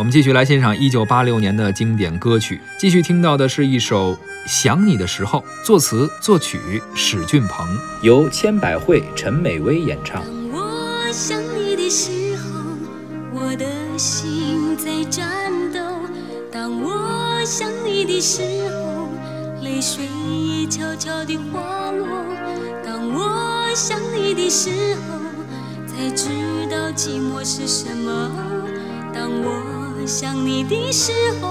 我们继续来欣赏一九八六年的经典歌曲，继续听到的是一首《想你的时候》，作词作曲史俊鹏，由千百惠、陈美薇演唱。当我想你的时候，我的心在颤抖；当我想你的时候，泪水也悄悄地滑落。当我想你的时候，才知道寂寞是什么。当我想你的时候，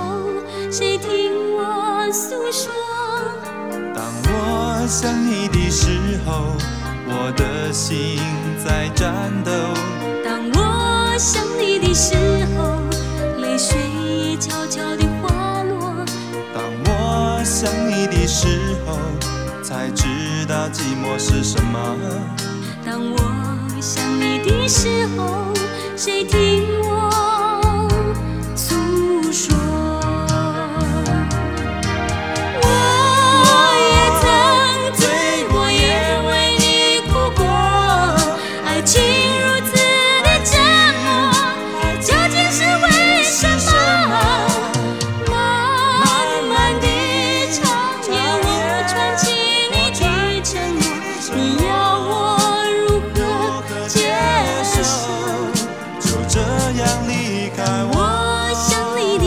谁听我诉说？当我想你的时候，我的心在颤抖。当我想你的时候，泪水悄悄地滑落。当我想你的时候，才知道寂寞是什么。当我想你的时候，谁听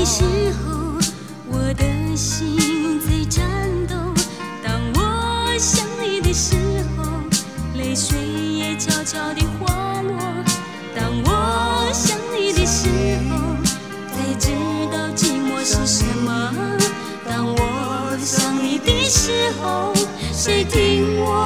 的时候，我的心在颤抖。当我想你的时候，泪水也悄悄地滑落。当我想你的时候，才知道寂寞是什么。当我想你的时候，谁听我？